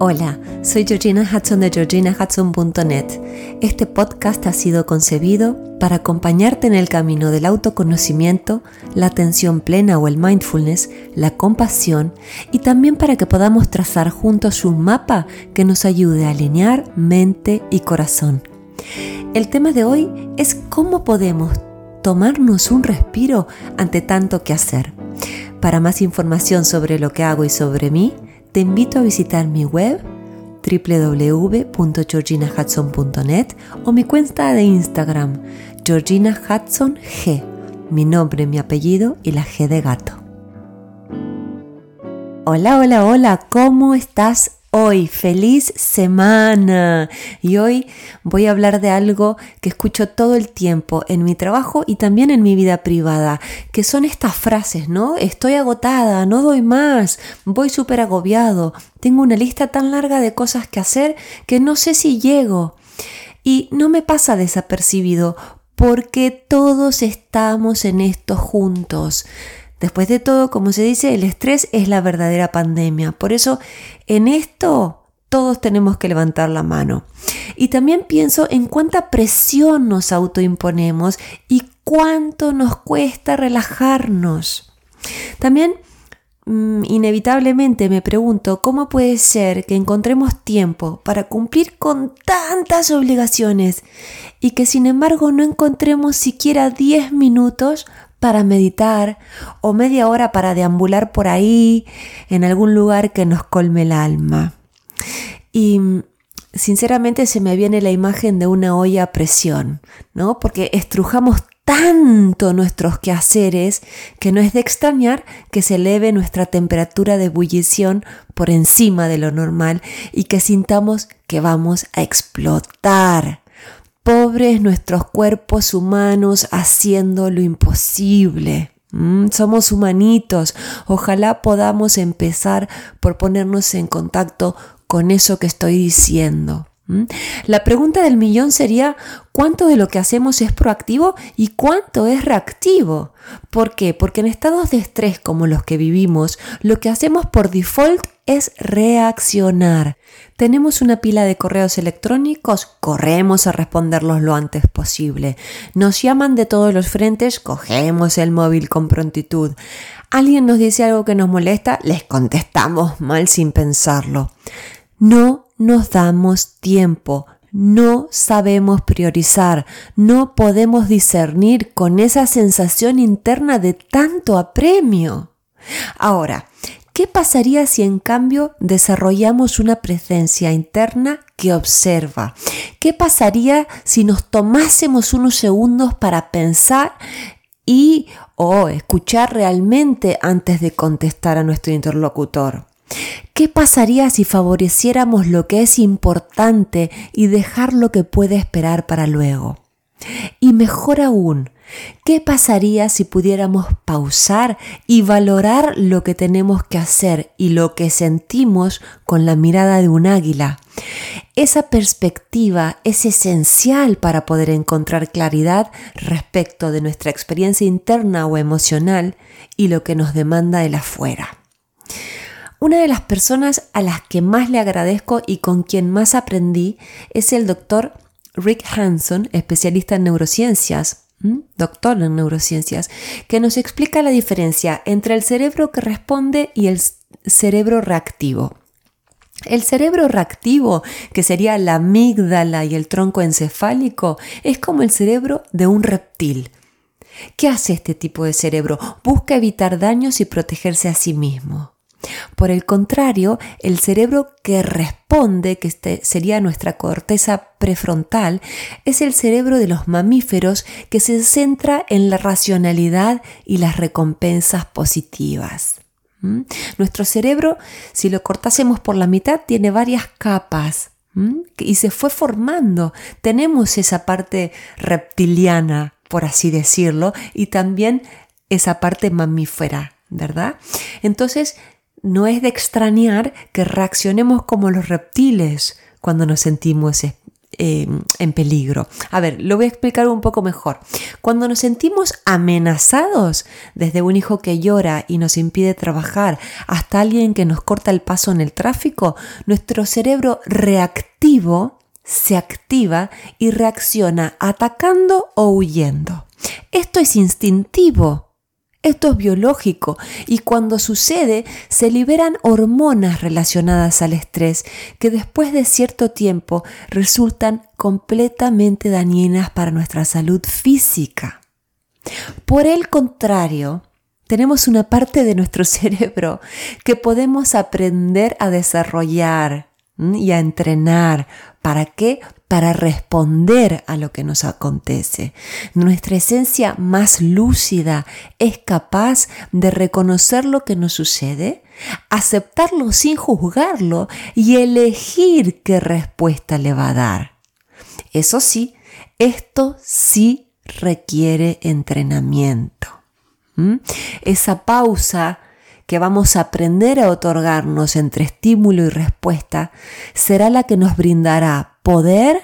Hola, soy Georgina Hudson de georginahudson.net. Este podcast ha sido concebido para acompañarte en el camino del autoconocimiento, la atención plena o el mindfulness, la compasión y también para que podamos trazar juntos un mapa que nos ayude a alinear mente y corazón. El tema de hoy es cómo podemos tomarnos un respiro ante tanto que hacer. Para más información sobre lo que hago y sobre mí, te invito a visitar mi web www.georginahudson.net o mi cuenta de Instagram, Georgina Hudson G, mi nombre, mi apellido y la G de gato. Hola, hola, hola, ¿cómo estás hoy. Feliz semana. Y hoy voy a hablar de algo que escucho todo el tiempo en mi trabajo y también en mi vida privada, que son estas frases, ¿no? Estoy agotada, no doy más, voy súper agobiado, tengo una lista tan larga de cosas que hacer que no sé si llego. Y no me pasa desapercibido porque todos estamos en esto juntos. Después de todo, como se dice, el estrés es la verdadera pandemia. Por eso, en esto todos tenemos que levantar la mano. Y también pienso en cuánta presión nos autoimponemos y cuánto nos cuesta relajarnos. También mm, inevitablemente me pregunto cómo puede ser que encontremos tiempo para cumplir con tantas obligaciones y que sin embargo no encontremos siquiera 10 minutos para meditar o media hora para deambular por ahí en algún lugar que nos colme el alma. Y sinceramente se me viene la imagen de una olla a presión, ¿no? Porque estrujamos tanto nuestros quehaceres que no es de extrañar que se eleve nuestra temperatura de ebullición por encima de lo normal y que sintamos que vamos a explotar pobres nuestros cuerpos humanos haciendo lo imposible. Mm, somos humanitos. Ojalá podamos empezar por ponernos en contacto con eso que estoy diciendo. ¿Mm? La pregunta del millón sería cuánto de lo que hacemos es proactivo y cuánto es reactivo. ¿Por qué? Porque en estados de estrés como los que vivimos, lo que hacemos por default es reaccionar. Tenemos una pila de correos electrónicos, corremos a responderlos lo antes posible. Nos llaman de todos los frentes, cogemos el móvil con prontitud. Alguien nos dice algo que nos molesta, les contestamos mal sin pensarlo. No nos damos tiempo, no sabemos priorizar, no podemos discernir con esa sensación interna de tanto apremio. Ahora, ¿qué pasaría si en cambio desarrollamos una presencia interna que observa? ¿Qué pasaría si nos tomásemos unos segundos para pensar y o escuchar realmente antes de contestar a nuestro interlocutor? ¿Qué pasaría si favoreciéramos lo que es importante y dejar lo que puede esperar para luego? Y mejor aún, ¿qué pasaría si pudiéramos pausar y valorar lo que tenemos que hacer y lo que sentimos con la mirada de un águila? Esa perspectiva es esencial para poder encontrar claridad respecto de nuestra experiencia interna o emocional y lo que nos demanda el afuera. Una de las personas a las que más le agradezco y con quien más aprendí es el doctor Rick Hanson, especialista en neurociencias, doctor en neurociencias, que nos explica la diferencia entre el cerebro que responde y el cerebro reactivo. El cerebro reactivo, que sería la amígdala y el tronco encefálico, es como el cerebro de un reptil. ¿Qué hace este tipo de cerebro? Busca evitar daños y protegerse a sí mismo. Por el contrario, el cerebro que responde, que este sería nuestra corteza prefrontal, es el cerebro de los mamíferos que se centra en la racionalidad y las recompensas positivas. ¿Mm? Nuestro cerebro, si lo cortásemos por la mitad, tiene varias capas ¿Mm? y se fue formando. Tenemos esa parte reptiliana, por así decirlo, y también esa parte mamífera, ¿verdad? Entonces, no es de extrañar que reaccionemos como los reptiles cuando nos sentimos eh, en peligro. A ver, lo voy a explicar un poco mejor. Cuando nos sentimos amenazados, desde un hijo que llora y nos impide trabajar hasta alguien que nos corta el paso en el tráfico, nuestro cerebro reactivo se activa y reacciona atacando o huyendo. Esto es instintivo. Esto es biológico y cuando sucede se liberan hormonas relacionadas al estrés que después de cierto tiempo resultan completamente dañinas para nuestra salud física. Por el contrario, tenemos una parte de nuestro cerebro que podemos aprender a desarrollar y a entrenar. ¿Para qué? Para responder a lo que nos acontece. Nuestra esencia más lúcida es capaz de reconocer lo que nos sucede, aceptarlo sin juzgarlo y elegir qué respuesta le va a dar. Eso sí, esto sí requiere entrenamiento. Esa pausa que vamos a aprender a otorgarnos entre estímulo y respuesta será la que nos brindará poder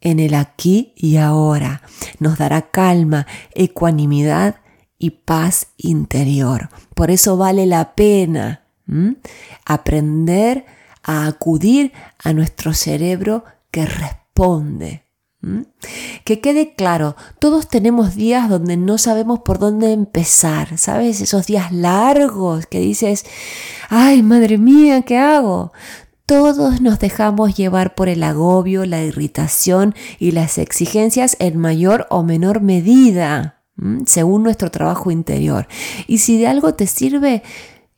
en el aquí y ahora. Nos dará calma, ecuanimidad y paz interior. Por eso vale la pena aprender a acudir a nuestro cerebro que responde. Que quede claro, todos tenemos días donde no sabemos por dónde empezar, ¿sabes? Esos días largos que dices, ay, madre mía, ¿qué hago? Todos nos dejamos llevar por el agobio, la irritación y las exigencias en mayor o menor medida, según nuestro trabajo interior. Y si de algo te sirve,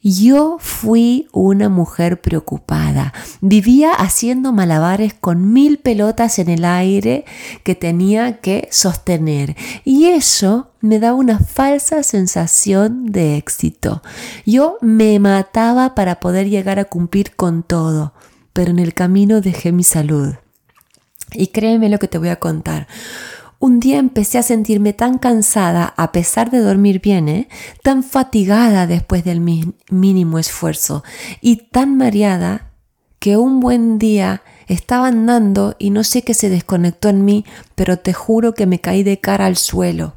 yo fui una mujer preocupada. Vivía haciendo malabares con mil pelotas en el aire que tenía que sostener. Y eso me da una falsa sensación de éxito. Yo me mataba para poder llegar a cumplir con todo, pero en el camino dejé mi salud. Y créeme lo que te voy a contar. Un día empecé a sentirme tan cansada a pesar de dormir bien, ¿eh? tan fatigada después del mínimo esfuerzo y tan mareada que un buen día estaba andando y no sé qué se desconectó en mí, pero te juro que me caí de cara al suelo.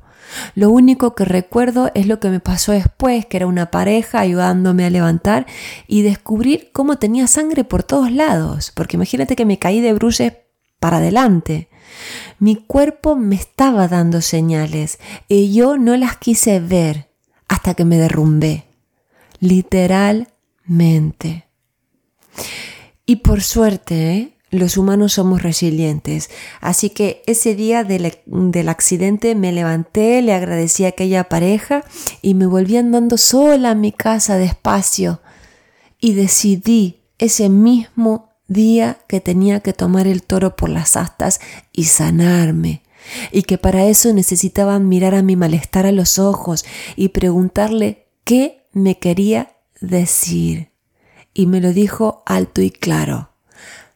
Lo único que recuerdo es lo que me pasó después, que era una pareja ayudándome a levantar y descubrir cómo tenía sangre por todos lados, porque imagínate que me caí de bruces para adelante. Mi cuerpo me estaba dando señales y yo no las quise ver hasta que me derrumbé, literalmente. Y por suerte, ¿eh? los humanos somos resilientes. Así que ese día del, del, accidente me levanté, le agradecí a aquella pareja y me volví andando sola a mi casa despacio. Y decidí ese mismo día que tenía que tomar el toro por las astas y sanarme, y que para eso necesitaba mirar a mi malestar a los ojos y preguntarle qué me quería decir. Y me lo dijo alto y claro,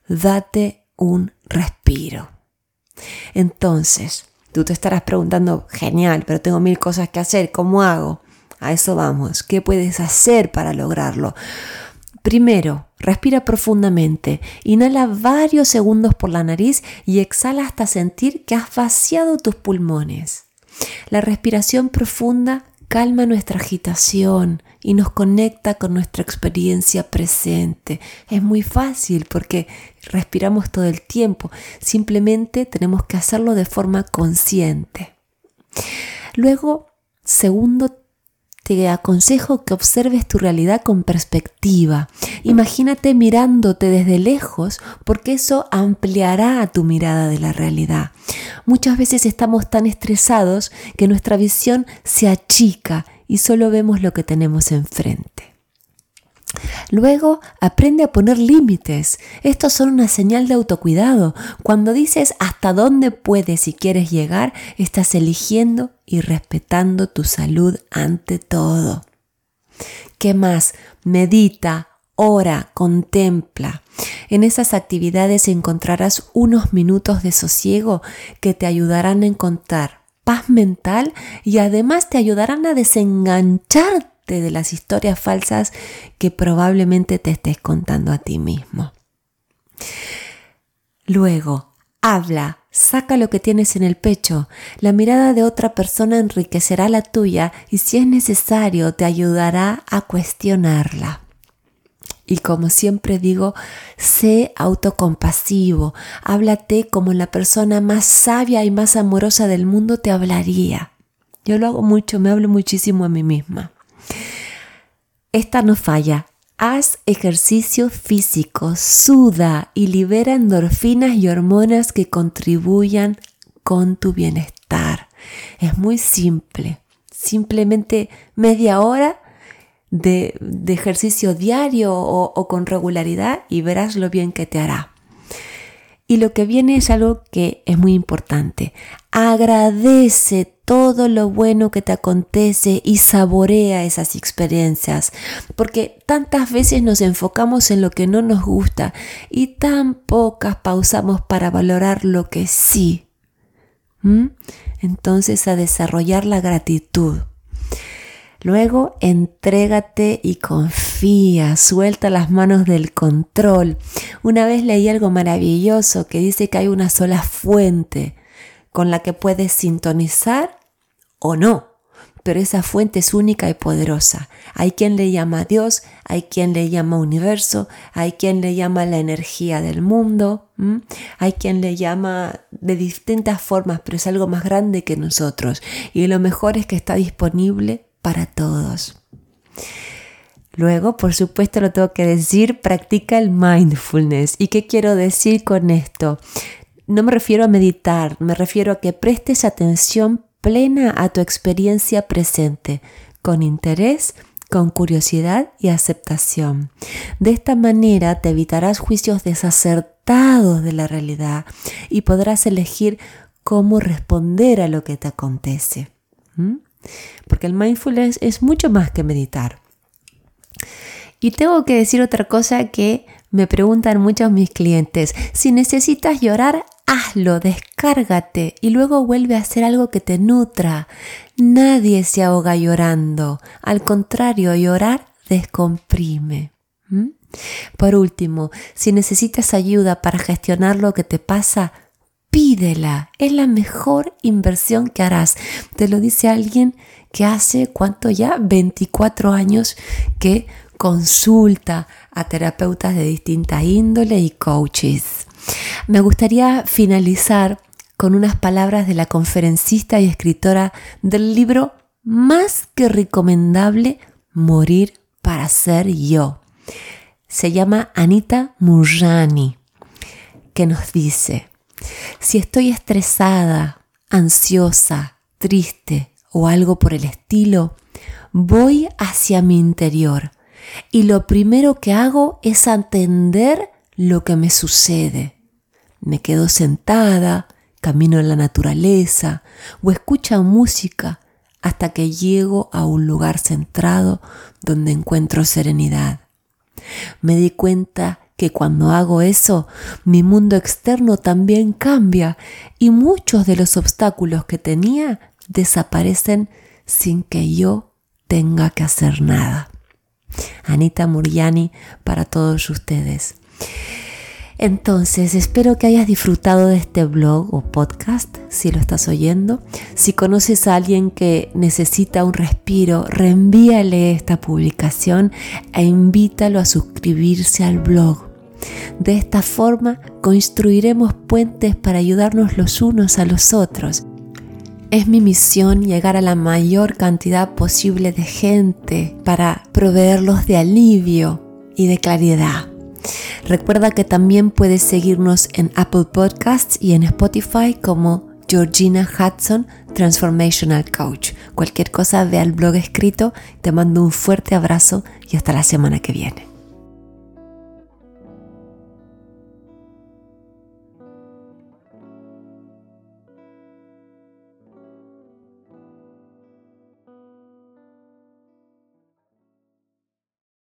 date un respiro. Entonces, tú te estarás preguntando, genial, pero tengo mil cosas que hacer, ¿cómo hago? A eso vamos, ¿qué puedes hacer para lograrlo? Primero, respira profundamente, inhala varios segundos por la nariz y exhala hasta sentir que has vaciado tus pulmones. La respiración profunda calma nuestra agitación y nos conecta con nuestra experiencia presente. Es muy fácil porque respiramos todo el tiempo, simplemente tenemos que hacerlo de forma consciente. Luego, segundo, te aconsejo que observes tu realidad con perspectiva. Imagínate mirándote desde lejos porque eso ampliará tu mirada de la realidad. Muchas veces estamos tan estresados que nuestra visión se achica y solo vemos lo que tenemos enfrente. Luego aprende a poner límites. Estos son una señal de autocuidado. Cuando dices hasta dónde puedes y quieres llegar, estás eligiendo y respetando tu salud ante todo. ¿Qué más? Medita, ora, contempla. En esas actividades encontrarás unos minutos de sosiego que te ayudarán a encontrar paz mental y además te ayudarán a desengancharte de las historias falsas que probablemente te estés contando a ti mismo. Luego, Habla, saca lo que tienes en el pecho. La mirada de otra persona enriquecerá la tuya y si es necesario te ayudará a cuestionarla. Y como siempre digo, sé autocompasivo, háblate como la persona más sabia y más amorosa del mundo te hablaría. Yo lo hago mucho, me hablo muchísimo a mí misma. Esta no falla, Haz ejercicio físico, suda y libera endorfinas y hormonas que contribuyan con tu bienestar. Es muy simple. Simplemente media hora de, ejercicio diario o, o con regularidad y verás lo bien que te hará. Y lo que viene es algo que es muy importante. Agradece todo lo bueno que te acontece y saborea esas experiencias, porque tantas veces nos enfocamos en lo que no nos gusta y tan pocas pausamos para valorar lo que sí. Entonces a desarrollar la gratitud. Luego entrégate y confía, suelta las manos del control. Una vez leí algo maravilloso que dice que hay una sola fuente con la que puedes sintonizar o no, pero esa fuente es única y poderosa. Hay quien le llama Dios, hay quien le llama universo, hay quien le llama la energía del mundo, hay quien le llama de distintas formas, pero es algo más grande que nosotros. Y lo mejor es que está disponible para todos. Luego, por supuesto, lo tengo que decir, practica el mindfulness. ¿Y qué quiero decir con esto? No me refiero a meditar, me refiero a que prestes atención plena a tu experiencia presente, con interés, con curiosidad y aceptación. De esta manera te evitarás juicios desacertados de la realidad y podrás elegir cómo responder a lo que te acontece. Porque el mindfulness es mucho más que meditar. Y tengo que decir otra cosa que me preguntan muchos mis clientes. Si necesitas llorar, hazlo, descárgate y luego vuelve a hacer algo que te nutra. Nadie se ahoga llorando. Al contrario, llorar descomprime. ¿Mm? Por último, si necesitas ayuda para gestionar lo que te pasa, pídela. Es la mejor inversión que harás. Te lo dice alguien que hace, ¿cuánto ya? 24 años que consulta a terapeutas de distinta índole y coaches. Me gustaría finalizar con unas palabras de la conferencista y escritora del libro más que recomendable, Morir para ser yo. Se llama Anita Murjani, que nos dice, si estoy estresada, ansiosa, triste o algo por el estilo, voy hacia mi interior y lo primero que hago es entender lo que me sucede. Me quedo sentada, camino en la naturaleza o escucho música hasta que llego a un lugar centrado donde encuentro serenidad. Me di cuenta que cuando hago eso, mi mundo externo también cambia y muchos de los obstáculos que tenía desaparecen sin que yo tenga que hacer nada. Anita Muriani para todos ustedes. Entonces, espero que hayas disfrutado de este blog o podcast, si lo estás oyendo. Si conoces a alguien que necesita un respiro, reenvíale esta publicación e invítalo a suscribirse al blog. De esta forma, construiremos puentes para ayudarnos los unos a los otros es mi misión llegar a la mayor cantidad posible de gente para proveerlos de alivio y de claridad. Recuerda que también puedes seguirnos en Apple Podcasts y en Spotify como Georgina Hudson Transformational Coach. Cualquier cosa ve al blog escrito. Te mando un fuerte abrazo y hasta la semana que viene.